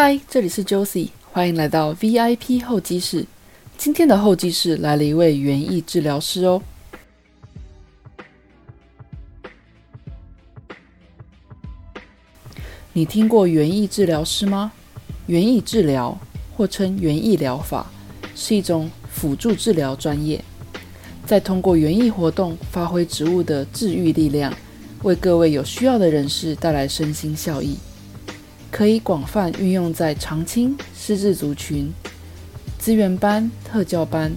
嗨，这里是 Josie，欢迎来到 VIP 候机室。今天的候机室来了一位园艺治疗师哦。你听过园艺治疗师吗？园艺治疗或称园艺疗法，是一种辅助治疗专业，在通过园艺活动发挥植物的治愈力量，为各位有需要的人士带来身心效益，可以广泛运用在长青、失智族群、资源班、特教班、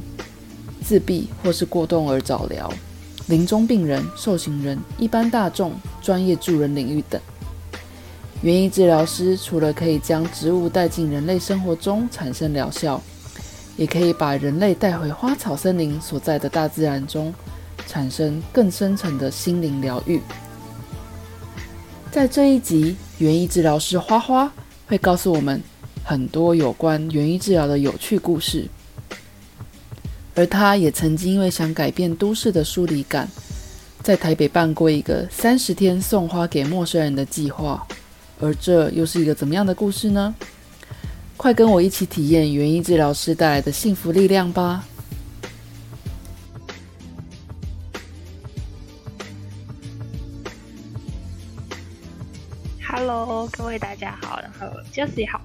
自闭或是过动儿早疗、临终病人、受刑人、一般大众、专业助人领域等。园艺治疗师除了可以将植物带进人类生活中产生疗效，也可以把人类带回花草森林所在的大自然中，产生更深层的心灵疗愈。在这一集，园艺治疗师花花会告诉我们很多有关园艺治疗的有趣故事，而他也曾经因为想改变都市的疏离感，在台北办过一个三十天送花给陌生人的计划。而这又是一个怎么样的故事呢？快跟我一起体验园艺治疗师带来的幸福力量吧各位大家好，然后 Jessie 好，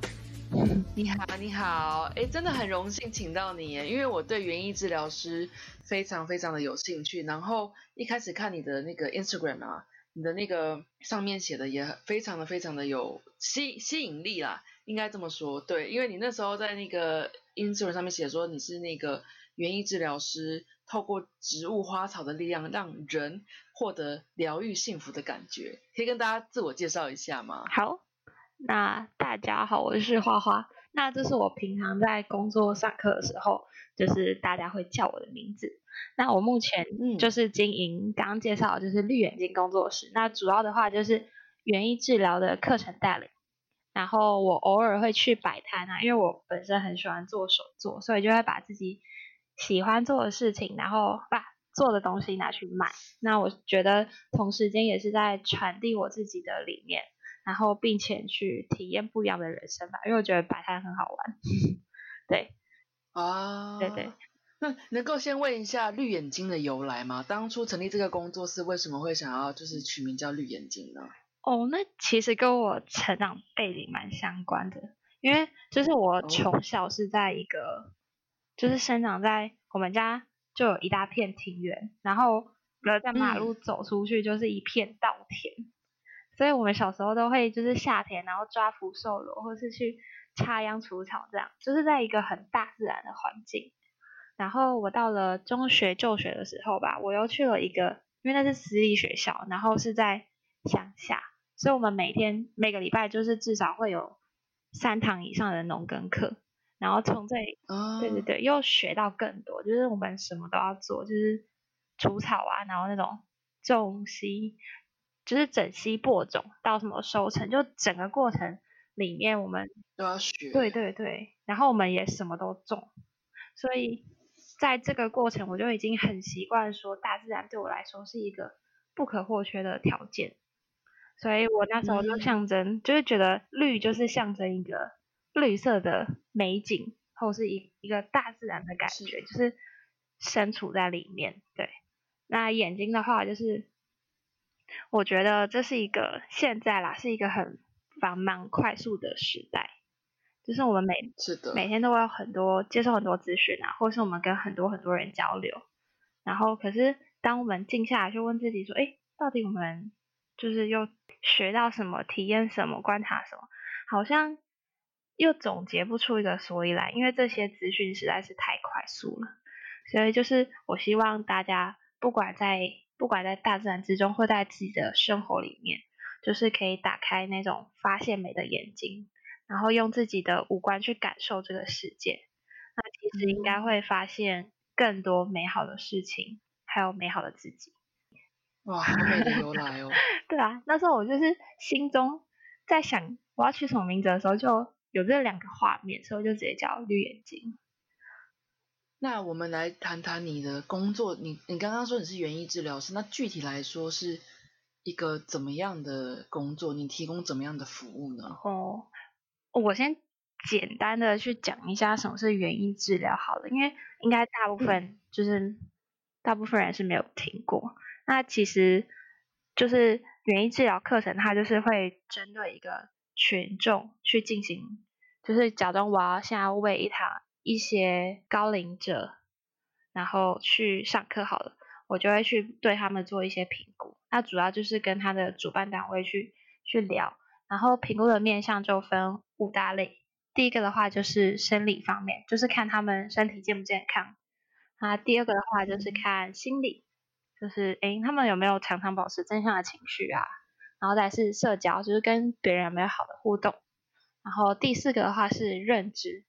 你好，你好，哎，真的很荣幸请到你，因为我对园艺治疗师非常非常的有兴趣，然后一开始看你的那个 Instagram 啊。你的那个上面写的也非常的非常的有吸吸引力啦，应该这么说，对，因为你那时候在那个 Instagram 上面写说你是那个园艺治疗师，透过植物花草的力量，让人获得疗愈幸福的感觉，可以跟大家自我介绍一下吗？好，那大家好，我是花花，那这是我平常在工作上课的时候，就是大家会叫我的名字。那我目前就是经营刚刚介绍就是绿眼睛工作室，那主要的话就是园艺治疗的课程带领，然后我偶尔会去摆摊啊，因为我本身很喜欢做手作，所以就会把自己喜欢做的事情，然后把做的东西拿去卖。那我觉得同时间也是在传递我自己的理念，然后并且去体验不一样的人生吧，因为我觉得摆摊很好玩。对，啊，对对。那能够先问一下绿眼睛的由来吗？当初成立这个工作室，为什么会想要就是取名叫绿眼睛呢？哦，那其实跟我成长背景蛮相关的，因为就是我从小是在一个，就是生长在我们家就有一大片庭园，然后隔在马路走出去就是一片稻田，所以我们小时候都会就是夏天，然后抓福寿螺，或是去插秧除草，这样就是在一个很大自然的环境。然后我到了中学就学的时候吧，我又去了一个，因为那是私立学校，然后是在乡下，所以我们每天每个礼拜就是至少会有三堂以上的农耕课，然后从这里，对对对，又学到更多，就是我们什么都要做，就是除草啊，然后那种种西，就是整西播种到什么收成，就整个过程里面我们都要学，对对对，然后我们也什么都种，所以。在这个过程，我就已经很习惯说，大自然对我来说是一个不可或缺的条件，所以我那时候就象征，就是觉得绿就是象征一个绿色的美景，或是一一个大自然的感觉，就是身处在里面。对，那眼睛的话，就是我觉得这是一个现在啦，是一个很繁忙快速的时代。就是我们每是的每天都会有很多接受很多资讯啊，或是我们跟很多很多人交流，然后可是当我们静下来去问自己说，哎，到底我们就是又学到什么、体验什么、观察什么，好像又总结不出一个所以来，因为这些资讯实在是太快速了。所以就是我希望大家不管在不管在大自然之中，或在自己的生活里面，就是可以打开那种发现美的眼睛。然后用自己的五官去感受这个世界，那其实应该会发现更多美好的事情，还有美好的自己。哇，好美的由来哦！对啊，那时候我就是心中在想我要取什么名字的时候，就有这两个画面，所以我就直接叫绿眼睛。那我们来谈谈你的工作，你你刚刚说你是园艺治疗师，那具体来说是一个怎么样的工作？你提供怎么样的服务呢？哦。我先简单的去讲一下什么是园艺治疗好了，因为应该大部分就是大部分人是没有听过。那其实就是园艺治疗课程，它就是会针对一个群众去进行，就是假装我要现在为一堂一些高龄者，然后去上课好了，我就会去对他们做一些评估。那主要就是跟他的主办单位去去聊，然后评估的面向就分五大类。第一个的话就是生理方面，就是看他们身体健不健康。啊，第二个的话就是看心理，就是诶他们有没有常常保持正向的情绪啊？然后再是社交，就是跟别人有没有好的互动。然后第四个的话是认知，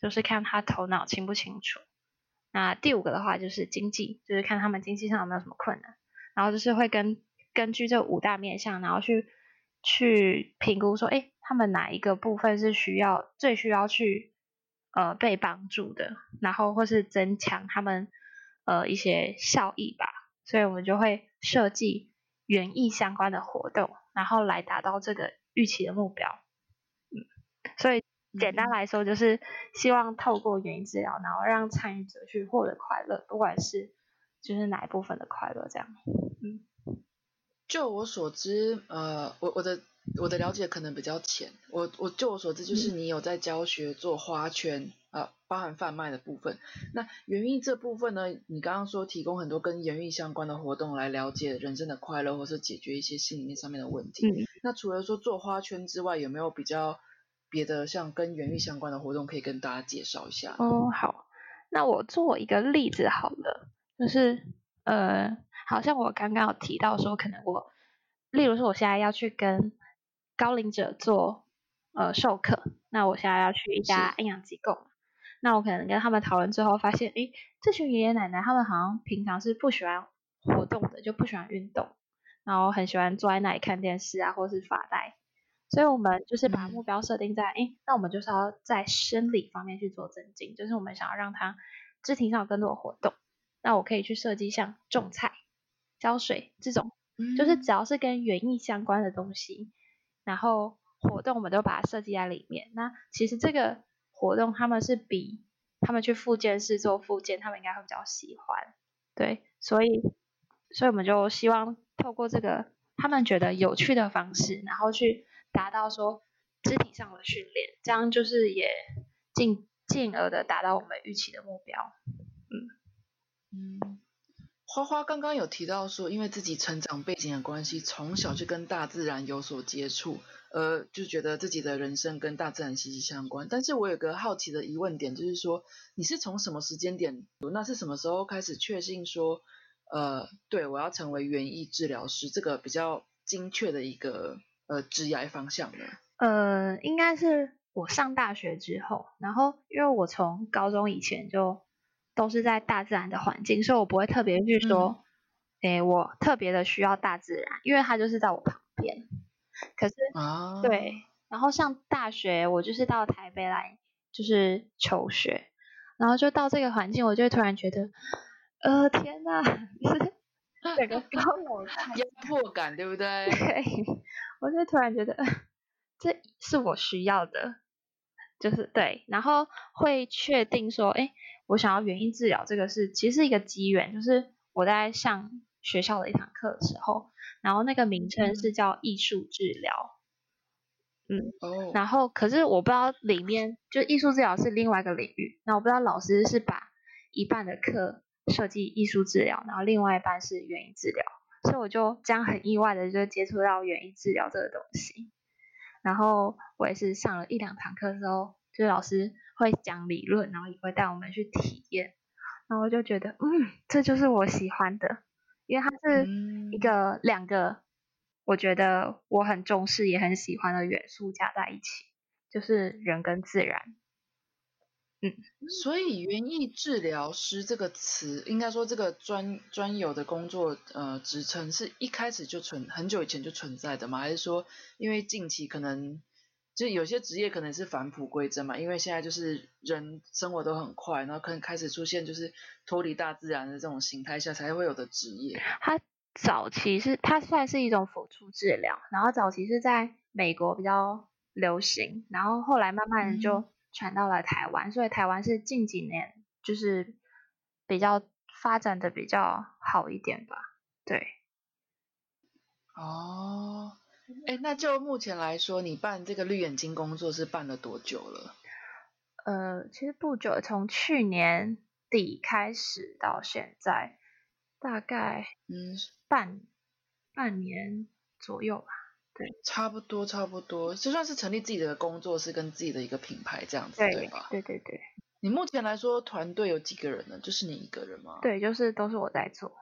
就是看他头脑清不清楚。那第五个的话就是经济，就是看他们经济上有没有什么困难。然后就是会跟根据这五大面向，然后去去评估说，哎。他们哪一个部分是需要最需要去呃被帮助的，然后或是增强他们呃一些效益吧，所以我们就会设计园艺相关的活动，然后来达到这个预期的目标。嗯，所以简单来说就是希望透过园艺治疗，然后让参与者去获得快乐，不管是就是哪一部分的快乐这样。嗯，就我所知，呃，我我的。我的了解可能比较浅，我我就我所知，就是你有在教学做花圈呃，包含贩卖的部分。那园艺这部分呢，你刚刚说提供很多跟园艺相关的活动来了解人生的快乐，或是解决一些心里面上面的问题。那除了说做花圈之外，有没有比较别的像跟园艺相关的活动可以跟大家介绍一下？哦，好，那我做一个例子好了，就是呃，好像我刚刚有提到说，可能我，例如说我现在要去跟高龄者做呃授课，那我现在要去一家营养机构，那我可能跟他们讨论之后，发现，诶，这群爷爷奶奶他们好像平常是不喜欢活动的，就不喜欢运动，然后很喜欢坐在那里看电视啊，或是发呆，所以我们就是把目标设定在，诶，那我们就是要在生理方面去做增进，就是我们想要让他肢体上有更多的活动，那我可以去设计像种菜、浇水这种，就是只要是跟园艺相关的东西。然后活动我们都把它设计在里面。那其实这个活动他们是比他们去复健室做复健，他们应该会比较喜欢。对，所以所以我们就希望透过这个他们觉得有趣的方式，然后去达到说肢体上的训练，这样就是也进进而的达到我们预期的目标。嗯嗯。花花刚刚有提到说，因为自己成长背景的关系，从小就跟大自然有所接触，呃，就觉得自己的人生跟大自然息息相关。但是我有个好奇的疑问点，就是说，你是从什么时间点，那是什么时候开始确信说，呃，对我要成为园艺治疗师，这个比较精确的一个呃职业方向呢？呃，应该是我上大学之后，然后因为我从高中以前就。都是在大自然的环境，所以我不会特别去说，哎，我特别的需要大自然，因为它就是在我旁边。可是，啊对，然后上大学，我就是到台北来，就是求学，然后就到这个环境，我就突然觉得，呃，天呐，整个高楼 压迫感，对不。对？对，我就突然觉得，这是我需要的，就是对，然后会确定说，哎。我想要原因治疗，这个是其实是一个机缘，就是我在上学校的一堂课的时候，然后那个名称是叫艺术治疗，嗯，哦，然后可是我不知道里面就艺术治疗是另外一个领域，那我不知道老师是把一半的课设计艺术治疗，然后另外一半是园艺治疗，所以我就这样很意外的就接触到园艺治疗这个东西，然后我也是上了一两堂课之后，就是老师。会讲理论，然后也会带我们去体验，然后我就觉得，嗯，这就是我喜欢的，因为它是一个两个，我觉得我很重视也很喜欢的元素加在一起，就是人跟自然。嗯，所以园艺治疗师这个词，应该说这个专专有的工作呃职称，是一开始就存很久以前就存在的吗？还是说因为近期可能？就有些职业可能是返璞归真嘛，因为现在就是人生活都很快，然后可能开始出现就是脱离大自然的这种形态下才会有的职业。它早期是它算是一种辅助治疗，然后早期是在美国比较流行，然后后来慢慢就传到了台湾，所以台湾是近几年就是比较发展的比较好一点吧。对。哦，哎，那就目前来说，你办这个绿眼睛工作是办了多久了？呃，其实不久，从去年底开始到现在，大概嗯半半年左右吧。对，差不多差不多，就算是成立自己的工作室跟自己的一个品牌这样子，对吧？对对对。你目前来说团队有几个人呢？就是你一个人吗？对，就是都是我在做。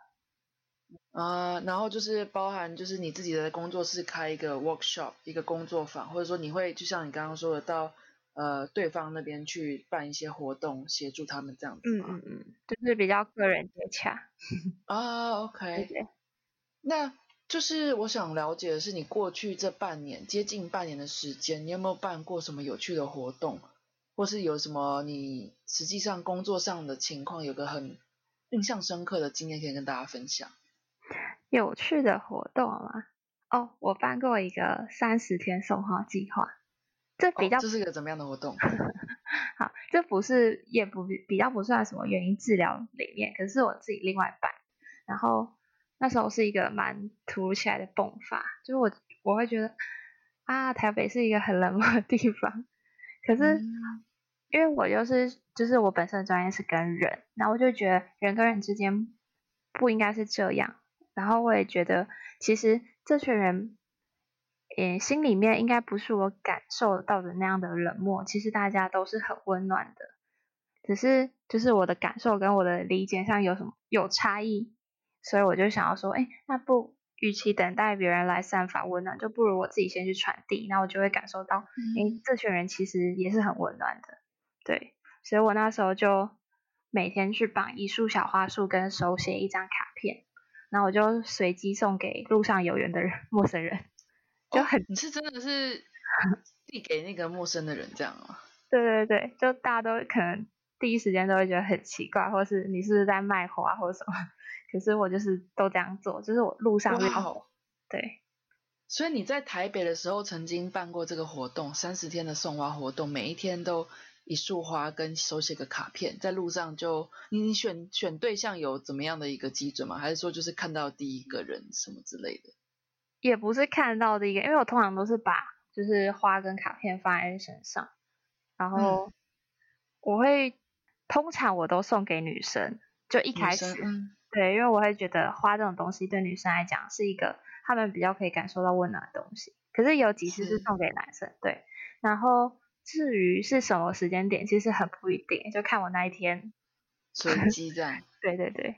啊，然后就是包含就是你自己的工作室开一个 workshop 一个工作坊，或者说你会就像你刚刚说的到呃对方那边去办一些活动，协助他们这样子嗯嗯嗯，就是比较个人接洽。啊，OK。那就是我想了解的是，你过去这半年接近半年的时间，你有没有办过什么有趣的活动，或是有什么你实际上工作上的情况有个很印象深刻的经验可以跟大家分享？有趣的活动吗？哦，我办过一个三十天送花计划，这比较这是一个怎么样的活动？好，这不是也不比较不算什么原因治疗里面，可是我自己另外办。然后那时候是一个蛮突如其来的迸发，就是我我会觉得啊，台北是一个很冷漠的地方，可是因为我就是就是我本身的专业是跟人，然后我就觉得人跟人之间不应该是这样。然后我也觉得，其实这群人，也，心里面应该不是我感受到的那样的冷漠。其实大家都是很温暖的，只是就是我的感受跟我的理解上有什么有差异，所以我就想要说，哎，那不，与其等待别人来散发温暖，就不如我自己先去传递，那我就会感受到，哎，这群人其实也是很温暖的，对。所以我那时候就每天去绑一束小花束，跟手写一张卡片。那我就随机送给路上有缘的人，陌生人，就很你是真的是 递给那个陌生的人这样吗？对对对，就大家都可能第一时间都会觉得很奇怪，或是你是不是在卖花或者什么？可是我就是都这样做，就是我路上好对。所以你在台北的时候曾经办过这个活动，三十天的送花活动，每一天都。一束花跟手写个卡片，在路上就你你选选对象有怎么样的一个基准吗？还是说就是看到第一个人什么之类的？也不是看到第一个，因为我通常都是把就是花跟卡片放在身上，然后我会通常我都送给女生，就一开始对，因为我会觉得花这种东西对女生来讲是一个他们比较可以感受到温暖的东西。可是有几次是送给男生，对，然后。至于是什么时间点，其实很不一定，就看我那一天随机这样。对对对。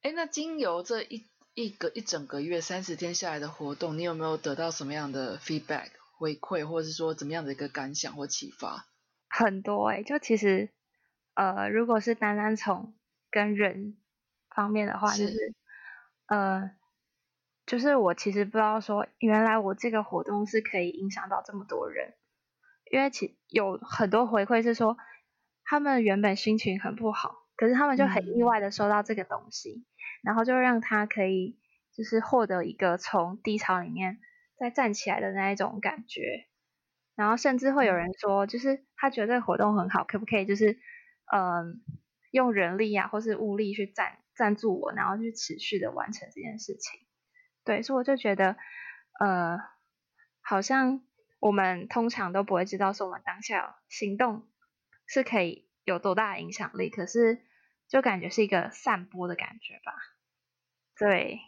哎，那经由这一一个一整个月三十天下来的活动，你有没有得到什么样的 feedback 回馈，或者是说怎么样的一个感想或启发？很多哎，就其实呃，如果是单单从跟人方面的话，就是。呃，就是我其实不知道说，原来我这个活动是可以影响到这么多人。因为其有很多回馈是说，他们原本心情很不好，可是他们就很意外的收到这个东西，然后就让他可以就是获得一个从低潮里面再站起来的那一种感觉，然后甚至会有人说，就是他觉得这个活动很好，可不可以就是嗯用人力啊或是物力去赞赞助我，然后去持续的完成这件事情。对，所以我就觉得呃好像。我们通常都不会知道，说我们当下行动是可以有多大的影响力，可是就感觉是一个散播的感觉吧。对，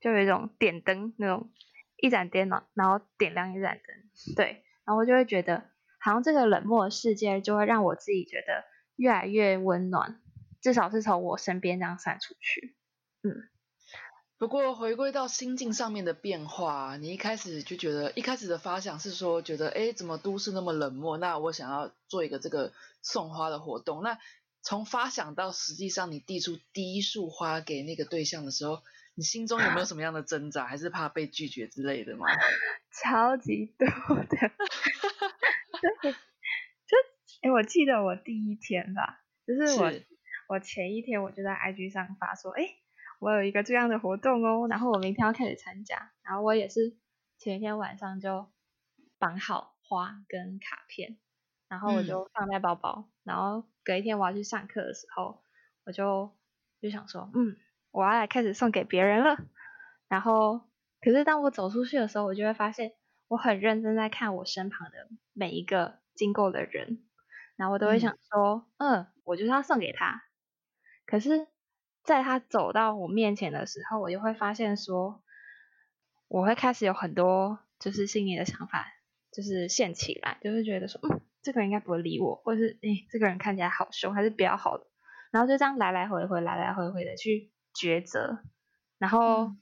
就有一种点灯那种一盏电脑，然后点亮一盏灯。对，然后我就会觉得，好像这个冷漠的世界就会让我自己觉得越来越温暖，至少是从我身边这样散出去。嗯。不过回归到心境上面的变化，你一开始就觉得一开始的发想是说，觉得哎，怎么都市那么冷漠？那我想要做一个这个送花的活动。那从发想到实际上你递出第一束花给那个对象的时候，你心中有没有什么样的挣扎？还是怕被拒绝之类的吗？超级多的，对，就哎，我记得我第一天吧，就是我我前一天我就在 IG 上发说，哎。我有一个这样的活动哦，然后我明天要开始参加，然后我也是前一天晚上就绑好花跟卡片，然后我就放在包包，然后隔一天我要去上课的时候，我就就想说，嗯，我要来开始送给别人了。然后，可是当我走出去的时候，我就会发现，我很认真在看我身旁的每一个经过的人，然后我都会想说，嗯，我就是要送给他。可是，在他走到我面前的时候，我就会发现说，我会开始有很多就是心里的想法，就是现起来，就是觉得说，嗯。这个人应该不会理我，或者是哎，这个人看起来好凶，还是比较好的。然后就这样来来回回，来来回回的去抉择。然后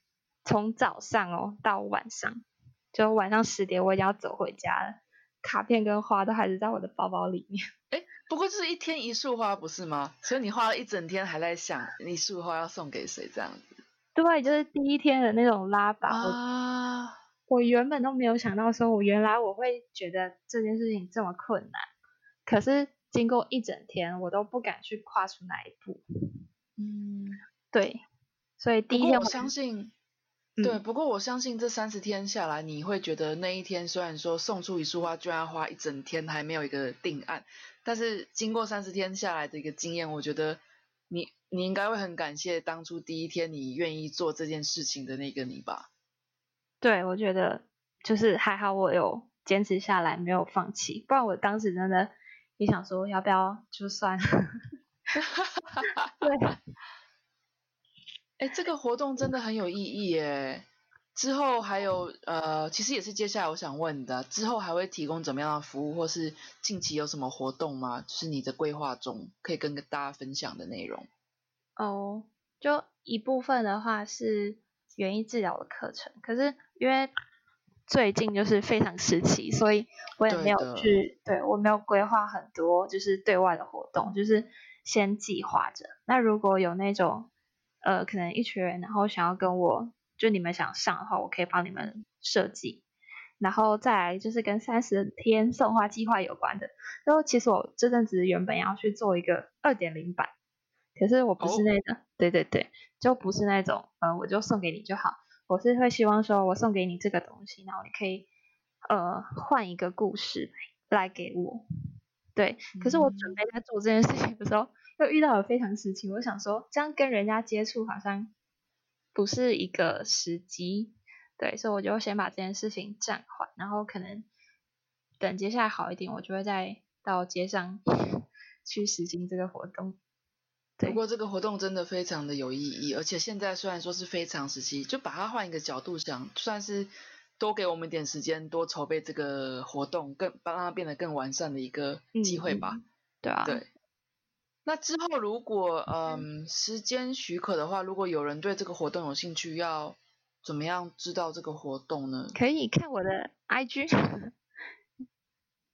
从早上哦到晚上，就晚上十点我已经要走回家了，卡片跟花都还是在我的包包里面。哎，不过就是一天一束花不是吗？所以你花了一整天还在想一束花要送给谁这样子。对，就是第一天的那种拉拔啊。我原本都没有想到，说我原来我会觉得这件事情这么困难，可是经过一整天，我都不敢去跨出那一步。嗯，对，所以第一天我相信，对，不过我相信这三十天下来，你会觉得那一天虽然说送出一束花居然要花一整天，还没有一个定案，但是经过三十天下来的一个经验，我觉得你你应该会很感谢当初第一天你愿意做这件事情的那个你吧。对，我觉得就是还好，我有坚持下来，没有放弃。不然我当时真的也想说，要不要就算。对。哎，这个活动真的很有意义耶！之后还有呃，其实也是接下来我想问的，之后还会提供怎么样的服务，或是近期有什么活动吗？就是你的规划中可以跟大家分享的内容。哦，就一部分的话是。园艺治疗的课程，可是因为最近就是非常时期，所以我也没有去，对我没有规划很多就是对外的活动，就是先计划着。那如果有那种呃，可能一群人，然后想要跟我，就你们想上的话，我可以帮你们设计。然后再来就是跟三十天送花计划有关的。然后其实我这阵子原本要去做一个二点零版。可是我不是那种，对对对，就不是那种，呃，我就送给你就好。我是会希望说，我送给你这个东西，然后你可以，呃，换一个故事来给我。对，可是我准备在做这件事情的时候，又遇到了非常时期，我想说，这样跟人家接触好像不是一个时机，对，所以我就先把这件事情暂缓，然后可能等接下来好一点，我就会再到街上 去实行这个活动。不过这个活动真的非常的有意义，而且现在虽然说是非常时期，就把它换一个角度想，算是多给我们一点时间，多筹备这个活动，更帮它变得更完善的一个机会吧。对啊。对。那之后如果嗯时间许可的话，如果有人对这个活动有兴趣，要怎么样知道这个活动呢？可以看我的 IG。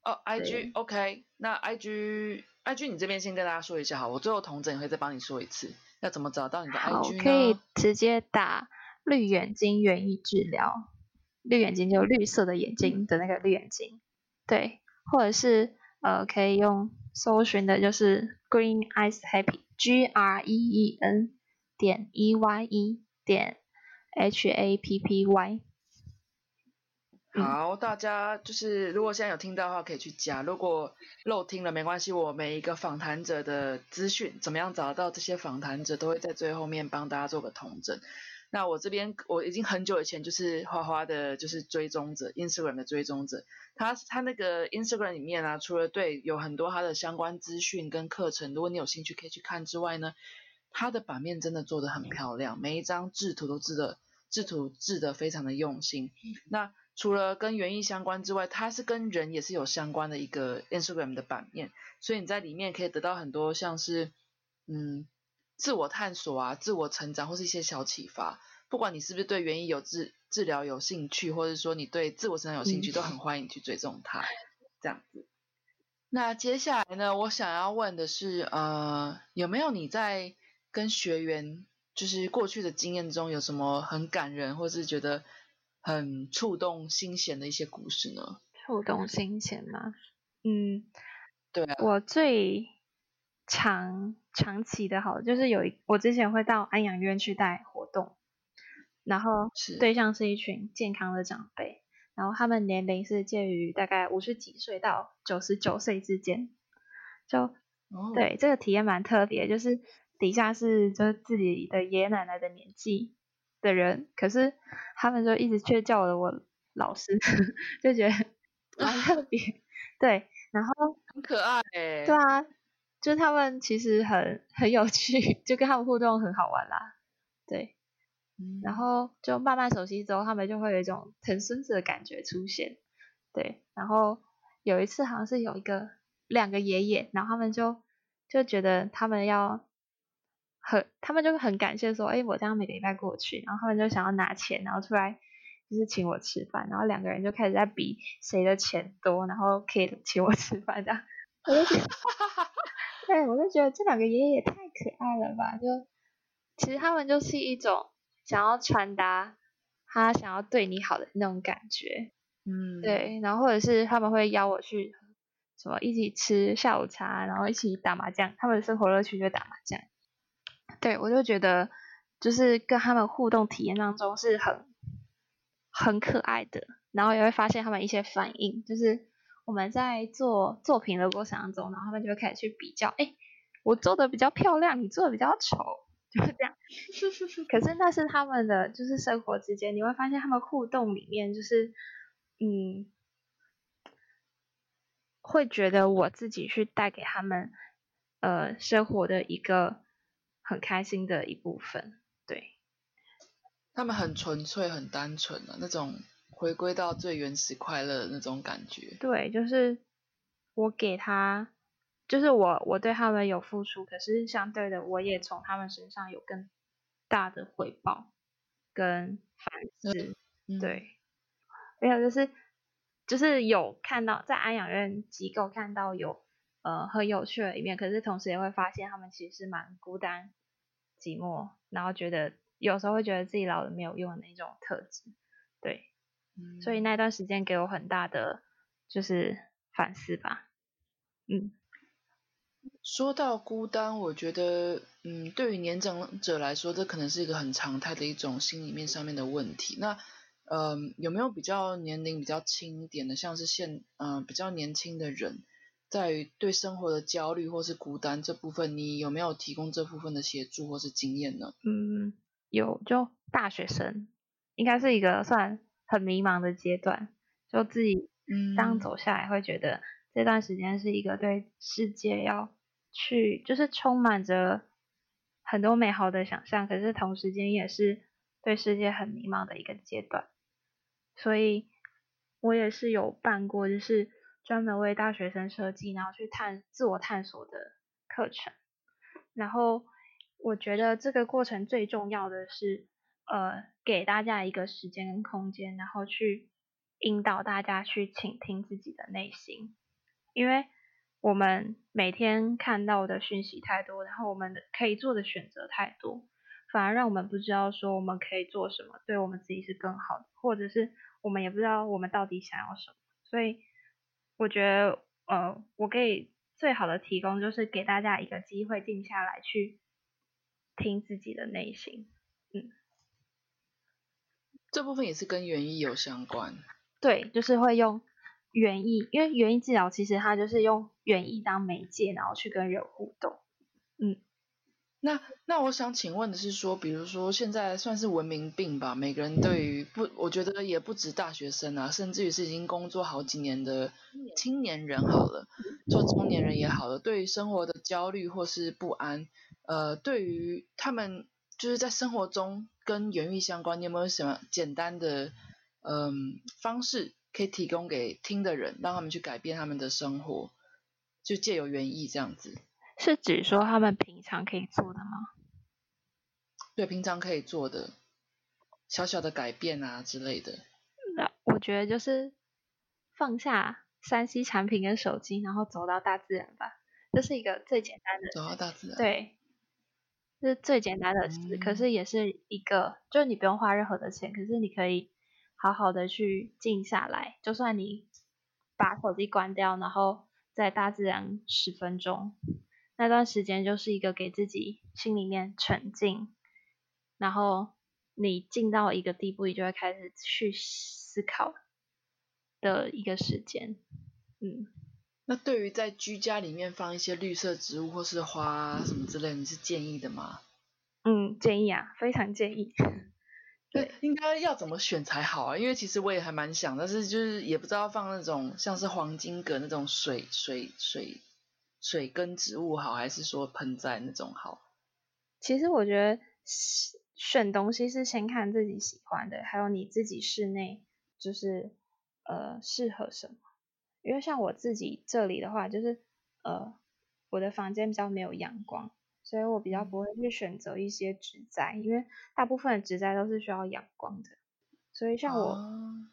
哦，IG OK，那 IG。I G，你这边先跟大家说一下好，我最后同整会再帮你说一次，要怎么找到你的 I G 呢？可以直接打绿眼睛园艺治疗，绿眼睛就绿色的眼睛的那个绿眼睛，对，或者是呃可以用搜寻的就是 Green Eyes Happy，G R E E N 点 E Y E 点 H A P P Y。好，大家就是如果现在有听到的话，可以去加。如果漏听了没关系，我每一个访谈者的资讯，怎么样找到这些访谈者，都会在最后面帮大家做个统整。那我这边我已经很久以前就是花花的，就是追踪者，Instagram 的追踪者。他他那个 Instagram 里面啊，除了对有很多他的相关资讯跟课程，如果你有兴趣可以去看之外呢，他的版面真的做的很漂亮，每一张制图都制的制图制的非常的用心。那除了跟园艺相关之外，它是跟人也是有相关的一个 Instagram 的版面，所以你在里面可以得到很多像是嗯自我探索啊、自我成长或是一些小启发。不管你是不是对园艺有治治疗有兴趣，或者说你对自我成长有兴趣，都很欢迎去追踪它这样子。那接下来呢，我想要问的是，呃，有没有你在跟学员就是过去的经验中有什么很感人，或是觉得？很触动心弦的一些故事呢？触动心弦吗？嗯，对啊。我最长长期的好，就是有一我之前会到安养院去带活动，然后对象是一群健康的长辈，然后他们年龄是介于大概五十几岁到九十九岁之间，就对这个体验蛮特别，就是底下是就是自己的爷爷奶奶的年纪的人，可是他们就一直却叫了我老师，就觉得 蛮特别，对，然后很可爱哎，对啊，就是他们其实很 很有趣，就跟他们互动很好玩啦，对。然后就慢慢熟悉之后，他们就会有一种疼孙子的感觉出现，对。然后有一次好像是有一个两个爷爷，然后他们就就觉得他们要很，他们就很感谢说，哎，我这样每个礼拜过去，然后他们就想要拿钱，然后出来就是请我吃饭，然后两个人就开始在比谁的钱多，然后可以请我吃饭这样。我就觉得，对，我就觉得这两个爷爷也太可爱了吧，就其实他们就是一种。想要传达他想要对你好的那种感觉，嗯，对，然后或者是他们会邀我去什么一起吃下午茶，然后一起打麻将，他们的生活乐趣就打麻将。对我就觉得就是跟他们互动体验当中是很很可爱的，然后也会发现他们一些反应，就是我们在做作品的过程当中，然后他们就会开始去比较，哎，我做的比较漂亮，你做的比较丑。就是这样，可是那是他们的，就是生活之间，你会发现他们互动里面，就是嗯，会觉得我自己去带给他们呃生活的一个很开心的一部分，对。他们很纯粹、很单纯的那种，回归到最原始快乐的那种感觉。对，就是我给他。就是我，我对他们有付出，可是相对的，我也从他们身上有更大的回报跟反思。对，还有就是，就是有看到在安养院机构看到有呃很有趣的一面，可是同时也会发现他们其实是蛮孤单、寂寞，然后觉得有时候会觉得自己老了没有用的那种特质。对，所以那段时间给我很大的就是反思吧。嗯。说到孤单，我觉得，嗯，对于年长者来说，这可能是一个很常态的一种心里面上面的问题。那，嗯，有没有比较年龄比较轻一点的，像是现，嗯，比较年轻的人，在于对生活的焦虑或是孤单这部分，你有没有提供这部分的协助或是经验呢？嗯，有，就大学生，应该是一个算很迷茫的阶段，就自己，嗯，当走下来会觉得这段时间是一个对世界要。去就是充满着很多美好的想象，可是同时间也是对世界很迷茫的一个阶段。所以我也是有办过，就是专门为大学生设计，然后去探自我探索的课程。然后我觉得这个过程最重要的是，呃，给大家一个时间跟空间，然后去引导大家去倾听自己的内心，因为。我们每天看到的讯息太多，然后我们可以做的选择太多，反而让我们不知道说我们可以做什么，对我们自己是更好的，或者是我们也不知道我们到底想要什么。所以我觉得，呃，我可以最好的提供就是给大家一个机会，静下来去听自己的内心。嗯，这部分也是跟园艺有相关。对，就是会用。园艺，因为园艺治疗其实它就是用园艺当媒介，然后去跟人互动。嗯，那那我想请问的是说，比如说现在算是文明病吧，每个人对于不，我觉得也不止大学生啊，甚至于是已经工作好几年的青年人好了，做中年人也好了，对于生活的焦虑或是不安，呃，对于他们就是在生活中跟园艺相关，你有没有什么简单的嗯方式？可以提供给听的人，让他们去改变他们的生活，就借由园艺这样子。是指说他们平常可以做的吗？对，平常可以做的小小的改变啊之类的。那我觉得就是放下三 C 产品跟手机，然后走到大自然吧。这是一个最简单的。走到大自然。对，是最简单的事，可是也是一个，就是你不用花任何的钱，可是你可以。好好的去静下来，就算你把手机关掉，然后在大自然十分钟，那段时间就是一个给自己心里面沉静，然后你静到一个地步，你就会开始去思考的一个时间。嗯，那对于在居家里面放一些绿色植物或是花什么之类，你是建议的吗？嗯，建议啊，非常建议。对，应该要怎么选才好啊？因为其实我也还蛮想，但是就是也不知道放那种像是黄金葛那种水水水水根植物好，还是说盆栽那种好？其实我觉得选东西是先看自己喜欢的，还有你自己室内就是呃适合什么。因为像我自己这里的话，就是呃我的房间比较没有阳光。所以我比较不会去选择一些植栽，因为大部分的植栽都是需要阳光的。所以像我，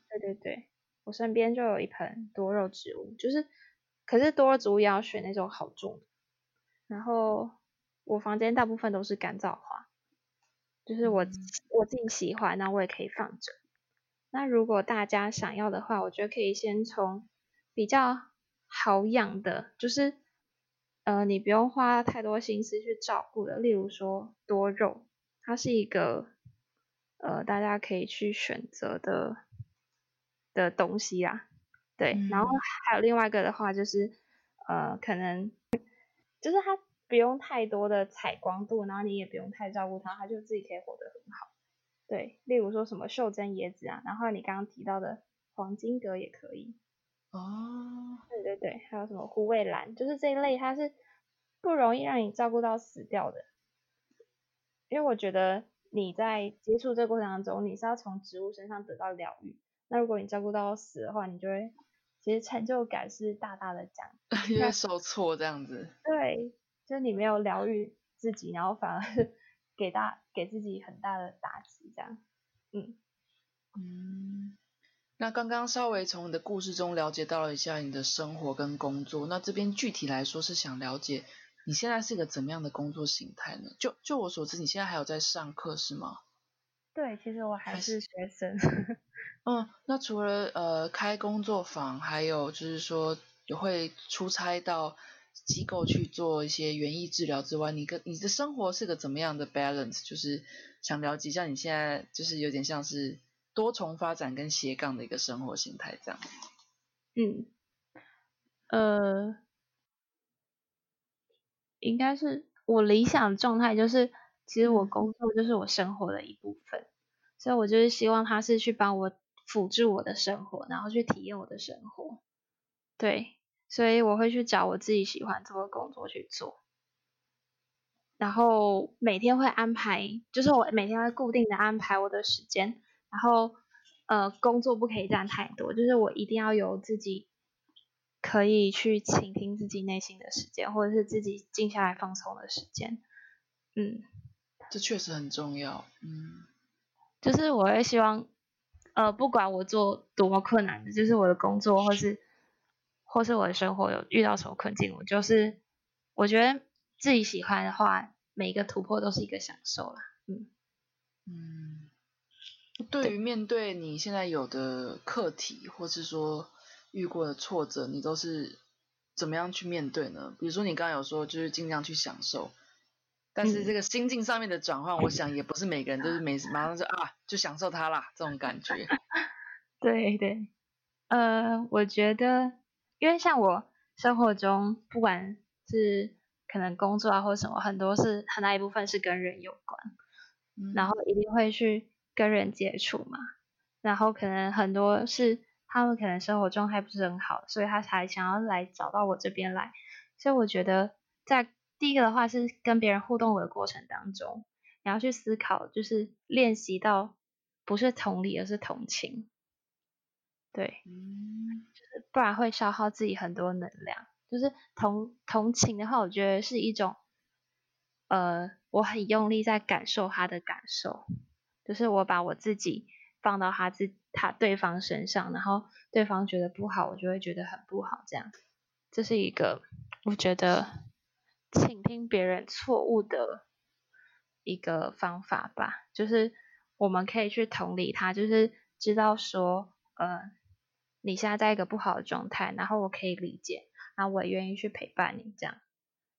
对对对，我身边就有一盆多肉植物，就是，可是多肉植物也要选那种好种的。然后我房间大部分都是干燥花，就是我我自己喜欢，那我也可以放着。那如果大家想要的话，我觉得可以先从比较好养的，就是。呃，你不用花太多心思去照顾的，例如说多肉，它是一个呃大家可以去选择的的东西啊，对。然后还有另外一个的话，就是呃可能就是它不用太多的采光度，然后你也不用太照顾它，它就自己可以活得很好。对，例如说什么袖珍椰子啊，然后你刚刚提到的黄金葛也可以。哦，对对对，还有什么虎尾兰，就是这一类，它是不容易让你照顾到死掉的。因为我觉得你在接触这个过程当中，你是要从植物身上得到疗愈。那如果你照顾到死的话，你就会其实成就感是大大的降，因为受挫这样子。对，就是你没有疗愈自己，然后反而 给大给自己很大的打击，这样。嗯嗯。那刚刚稍微从你的故事中了解到了一下你的生活跟工作，那这边具体来说是想了解你现在是一个怎么样的工作形态呢？就就我所知，你现在还有在上课是吗？对，其实我还是学生。嗯，那除了呃开工作坊，还有就是说也会出差到机构去做一些园艺治疗之外，你跟你的生活是个怎么样的 balance？就是想了解一下你现在就是有点像是。多重发展跟斜杠的一个生活形态，这样。嗯，呃，应该是我理想状态，就是其实我工作就是我生活的一部分，所以我就是希望他是去帮我辅助我的生活，然后去体验我的生活。对，所以我会去找我自己喜欢做的工作去做，然后每天会安排，就是我每天会固定的安排我的时间。然后，呃，工作不可以占太多，就是我一定要有自己可以去倾听自己内心的时间，或者是自己静下来放松的时间。嗯，这确实很重要。嗯，就是我会希望，呃，不管我做多么困难的，就是我的工作，或是或是我的生活有遇到什么困境，我就是我觉得自己喜欢的话，每一个突破都是一个享受啦。嗯嗯。对于面对你现在有的课题，或是说遇过的挫折，你都是怎么样去面对呢？比如说你刚刚有说，就是尽量去享受，但是这个心境上面的转换，我想也不是每个人都是每马上就啊就享受它啦这种感觉。对对，呃，我觉得，因为像我生活中，不管是可能工作啊或什么，很多是很大一部分是跟人有关，然后一定会去。跟人接触嘛，然后可能很多是他们可能生活状态不是很好，所以他才想要来找到我这边来。所以我觉得，在第一个的话是跟别人互动的过程当中，你要去思考，就是练习到不是同理，而是同情。对，嗯，就是不然会消耗自己很多能量。就是同同情的话，我觉得是一种，呃，我很用力在感受他的感受。就是我把我自己放到他自他对方身上，然后对方觉得不好，我就会觉得很不好。这样，这是一个我觉得倾听别人错误的一个方法吧。就是我们可以去同理他，就是知道说，呃，你现在在一个不好的状态，然后我可以理解，然后我也愿意去陪伴你。这样，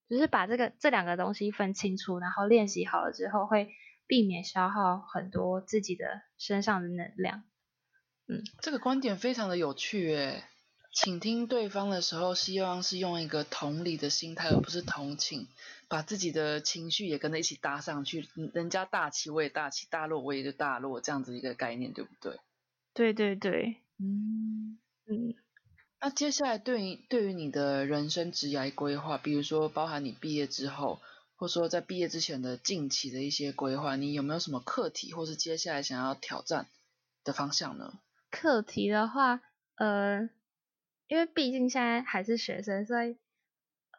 就是把这个这两个东西分清楚，然后练习好了之后会。避免消耗很多自己的身上的能量，嗯，这个观点非常的有趣诶。倾听对方的时候，希望是用一个同理的心态，而不是同情，把自己的情绪也跟着一起搭上去。人家大起我也大起，大落我也就大落，这样子一个概念，对不对？对对对，嗯嗯。那接下来对于对于你的人生职业规划，比如说包含你毕业之后，或者说在毕业之前的近期的一些规划，你有没有什么课题，或是接下来想要挑战的方向呢？课题的话，呃。因为毕竟现在还是学生，所以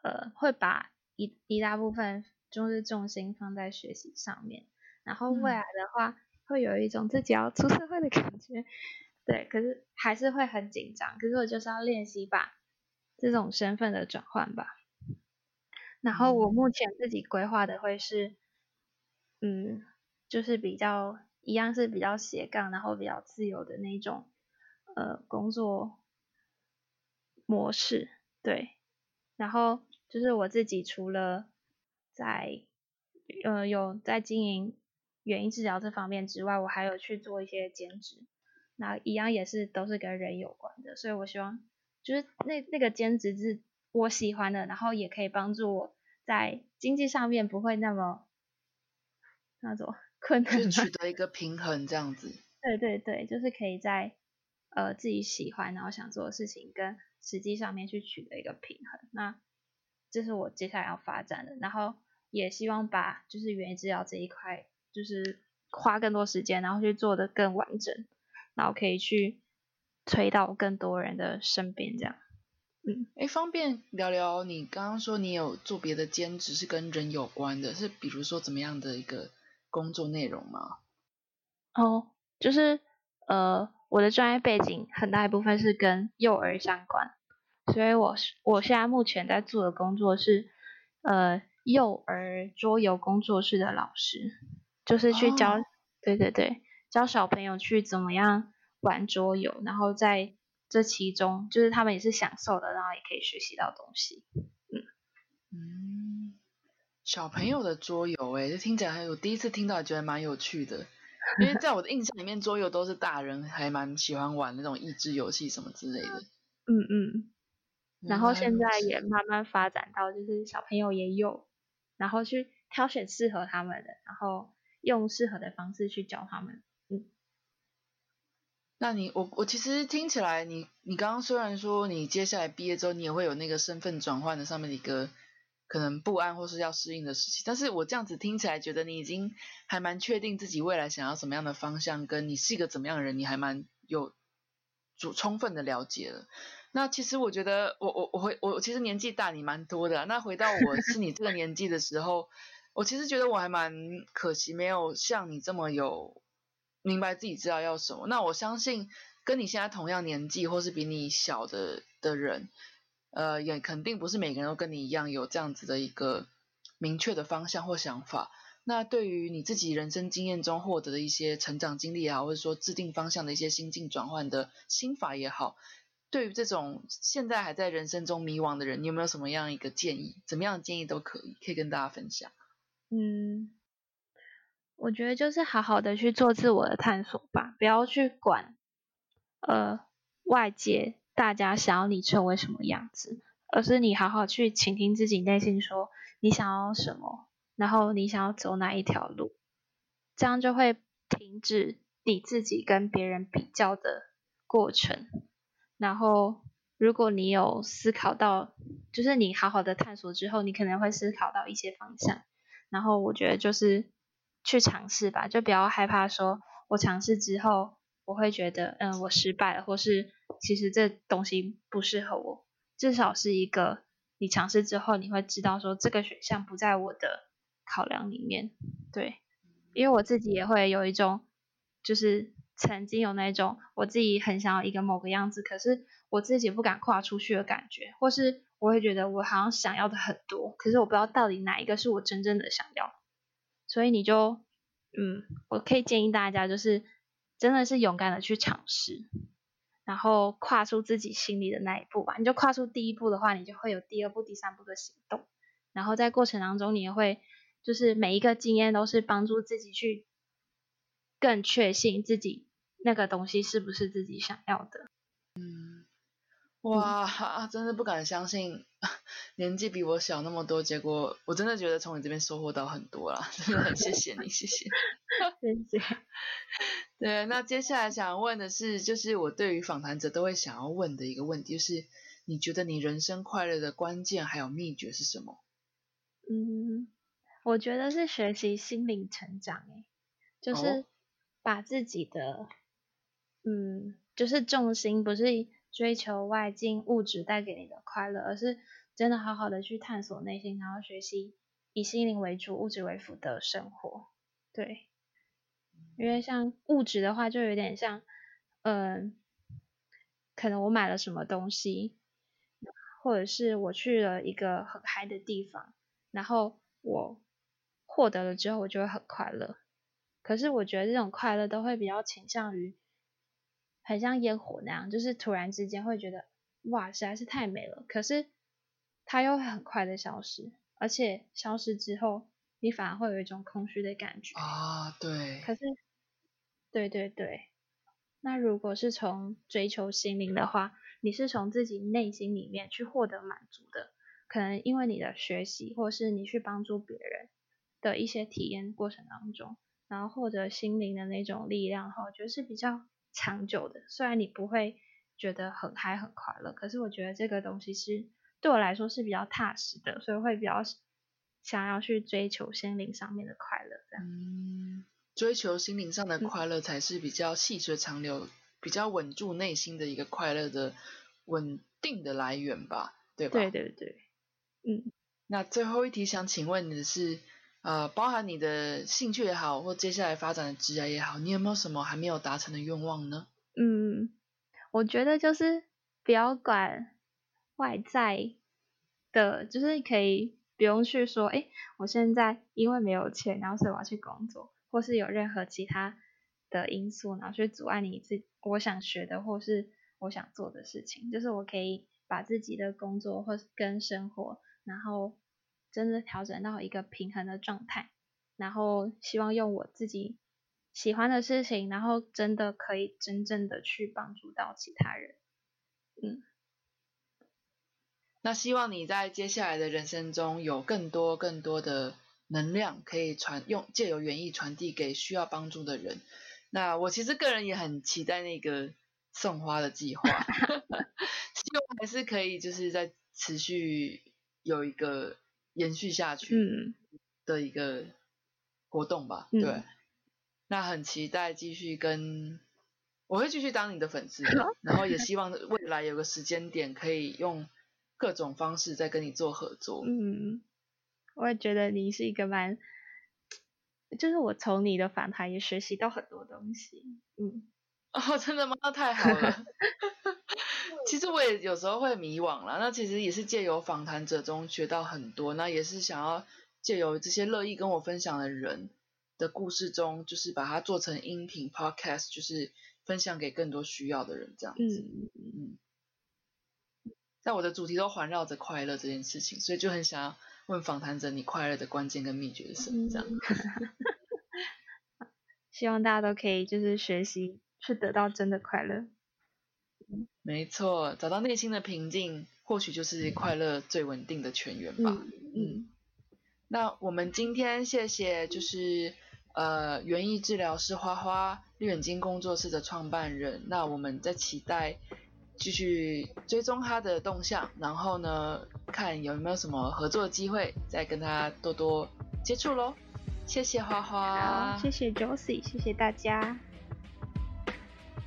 呃会把一一大部分就是重心放在学习上面。然后未来的话，会有一种自己要出社会的感觉，对。可是还是会很紧张。可是我就是要练习把这种身份的转换吧。然后我目前自己规划的会是，嗯，就是比较一样是比较斜杠，然后比较自由的那种呃工作。模式对，然后就是我自己除了在呃有在经营园艺治疗这方面之外，我还有去做一些兼职，那一样也是都是跟人有关的，所以我希望就是那那个兼职是我喜欢的，然后也可以帮助我在经济上面不会那么那种 困难，取得一个平衡这样子。对对对，就是可以在呃自己喜欢然后想做的事情跟。实际上面去取得一个平衡，那这是我接下来要发展的，然后也希望把就是原理治疗这一块，就是花更多时间，然后去做的更完整，然后可以去推到更多人的身边，这样。嗯，哎，方便聊聊你刚刚说你有做别的兼职是跟人有关的，是比如说怎么样的一个工作内容吗？哦，就是呃。我的专业背景很大一部分是跟幼儿相关，所以我是我现在目前在做的工作是，呃，幼儿桌游工作室的老师，就是去教，对对对，教小朋友去怎么样玩桌游，然后在这其中，就是他们也是享受的，然后也可以学习到东西。嗯嗯，小朋友的桌游，哎，这听起来我第一次听到，觉得蛮有趣的。因为在我的印象里面，桌游都是大人还蛮喜欢玩那种益智游戏什么之类的。嗯嗯。然后现在也慢慢发展到，就是小朋友也有，然后去挑选适合他们的，然后用适合的方式去教他们。那你我我其实听起来，你你刚刚虽然说你接下来毕业之后，你也会有那个身份转换的上面的一个。可能不安或是要适应的事情，但是我这样子听起来，觉得你已经还蛮确定自己未来想要什么样的方向，跟你是一个怎么样的人，你还蛮有足充分的了解了。那其实我觉得，我我我会我其实年纪大你蛮多的。那回到我是你这个年纪的时候，我其实觉得我还蛮可惜，没有像你这么有明白自己知道要什么。那我相信跟你现在同样年纪或是比你小的的人。呃，也肯定不是每个人都跟你一样有这样子的一个明确的方向或想法。那对于你自己人生经验中获得的一些成长经历也好，或者说制定方向的一些心境转换的心法也好，对于这种现在还在人生中迷惘的人，你有没有什么样一个建议？怎么样的建议都可以，可以跟大家分享。嗯，我觉得就是好好的去做自我的探索吧，不要去管呃外界。大家想要你成为什么样子，而是你好好去倾听自己内心，说你想要什么，然后你想要走哪一条路，这样就会停止你自己跟别人比较的过程。然后，如果你有思考到，就是你好好的探索之后，你可能会思考到一些方向。然后，我觉得就是去尝试吧，就不要害怕说，我尝试之后。我会觉得，嗯，我失败了，或是其实这东西不适合我。至少是一个你尝试之后，你会知道说这个选项不在我的考量里面。对，因为我自己也会有一种，就是曾经有那种我自己很想要一个某个样子，可是我自己不敢跨出去的感觉，或是我会觉得我好像想要的很多，可是我不知道到底哪一个是我真正的想要。所以你就，嗯，我可以建议大家就是。真的是勇敢的去尝试，然后跨出自己心里的那一步吧。你就跨出第一步的话，你就会有第二步、第三步的行动。然后在过程当中，你也会就是每一个经验都是帮助自己去更确信自己那个东西是不是自己想要的。嗯，哇，真的不敢相信，年纪比我小那么多，结果我真的觉得从你这边收获到很多啦，真的很谢谢你，谢谢，谢谢。对，那接下来想问的是，就是我对于访谈者都会想要问的一个问题，就是你觉得你人生快乐的关键还有秘诀是什么？嗯，我觉得是学习心灵成长，诶，就是把自己的，嗯，就是重心不是追求外境物质带给你的快乐，而是真的好好的去探索内心，然后学习以心灵为主、物质为辅的生活。对。因为像物质的话，就有点像，嗯，可能我买了什么东西，或者是我去了一个很嗨的地方，然后我获得了之后，我就会很快乐。可是我觉得这种快乐都会比较倾向于，很像烟火那样，就是突然之间会觉得，哇，实在是太美了。可是它又会很快的消失，而且消失之后，你反而会有一种空虚的感觉啊，对。可是。对对对，那如果是从追求心灵的话，你是从自己内心里面去获得满足的，可能因为你的学习，或是你去帮助别人的一些体验过程当中，然后获得心灵的那种力量的话，我觉得是比较长久的。虽然你不会觉得很嗨很快乐，可是我觉得这个东西是对我来说是比较踏实的，所以会比较想要去追求心灵上面的快乐，这样。追求心灵上的快乐，才是比较细水长流、比较稳住内心的一个快乐的稳定的来源吧，对吧？对对对，嗯。那最后一题想请问你的是，呃，包含你的兴趣也好，或接下来发展的职业也好，你有没有什么还没有达成的愿望呢？嗯，我觉得就是不要管外在的，就是可以不用去说，哎，我现在因为没有钱，然后所以我要去工作。或是有任何其他的因素，然后去阻碍你自我想学的或是我想做的事情，就是我可以把自己的工作或跟生活，然后真的调整到一个平衡的状态，然后希望用我自己喜欢的事情，然后真的可以真正的去帮助到其他人。嗯，那希望你在接下来的人生中有更多更多的。能量可以传用借由园艺传递给需要帮助的人。那我其实个人也很期待那个送花的计划，希望还是可以就是在持续有一个延续下去的一个活动吧。对，那很期待继续跟，我会继续当你的粉丝，然后也希望未来有个时间点可以用各种方式再跟你做合作。嗯。我也觉得你是一个蛮，就是我从你的访谈也学习到很多东西，嗯，哦，真的吗？那太好了。其实我也有时候会迷惘了，那其实也是借由访谈者中学到很多，那也是想要借由这些乐意跟我分享的人的故事中，就是把它做成音频 podcast，就是分享给更多需要的人这样子，嗯嗯。但我的主题都环绕着快乐这件事情，所以就很想要。问访谈者，你快乐的关键跟秘诀是什么？这样，希望大家都可以就是学习，去得到真的快乐。没错，找到内心的平静，或许就是快乐最稳定的泉源吧。嗯，那我们今天谢谢，就是呃园艺治疗师花花绿眼睛工作室的创办人。那我们在期待。继续追踪他的动向，然后呢，看有没有什么合作机会，再跟他多多接触喽。谢谢花花，谢谢 Josie，谢谢大家。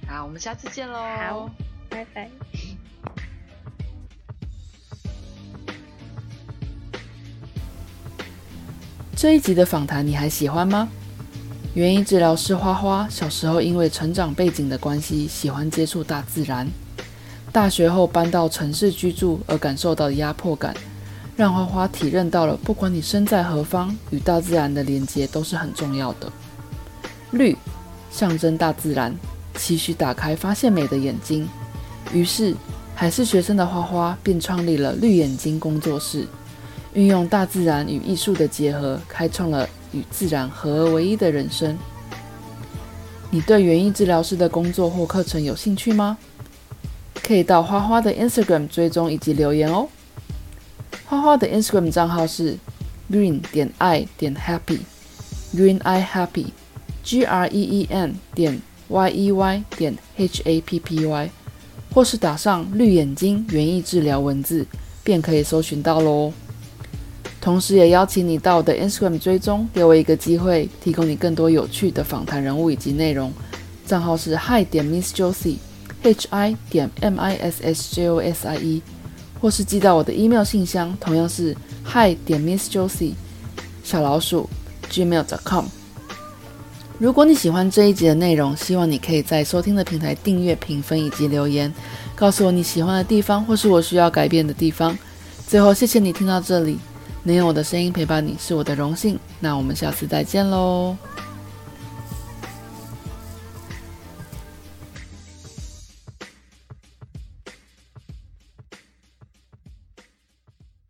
好，我们下次见喽。好，拜拜。这一集的访谈你还喜欢吗？园艺治疗师花花小时候因为成长背景的关系，喜欢接触大自然。大学后搬到城市居住而感受到的压迫感，让花花体认到了，不管你身在何方，与大自然的连接都是很重要的。绿象征大自然，期许打开发现美的眼睛。于是，还是学生的花花便创立了绿眼睛工作室，运用大自然与艺术的结合，开创了与自然合而为一的人生。你对园艺治疗师的工作或课程有兴趣吗？可以到花花的 Instagram 追踪以及留言哦。花花的 Instagram 账号是 green 点 i 点 happy，green i happy，G R E E N 点 Y E Y 点 H A P P Y，或是打上绿眼睛园艺治疗文字，便可以搜寻到喽。同时，也邀请你到我的 Instagram 追踪，给我一个机会，提供你更多有趣的访谈人物以及内容。账号是 hi 点 Miss Josie，H I 点 M I S S J O S I E，或是寄到我的 email 信箱，同样是 hi 点 Miss Josie 小老鼠 gmail.com。如果你喜欢这一集的内容，希望你可以在收听的平台订阅、评分以及留言，告诉我你喜欢的地方或是我需要改变的地方。最后，谢谢你听到这里。能用我的声音陪伴你是我的荣幸，那我们下次再见喽。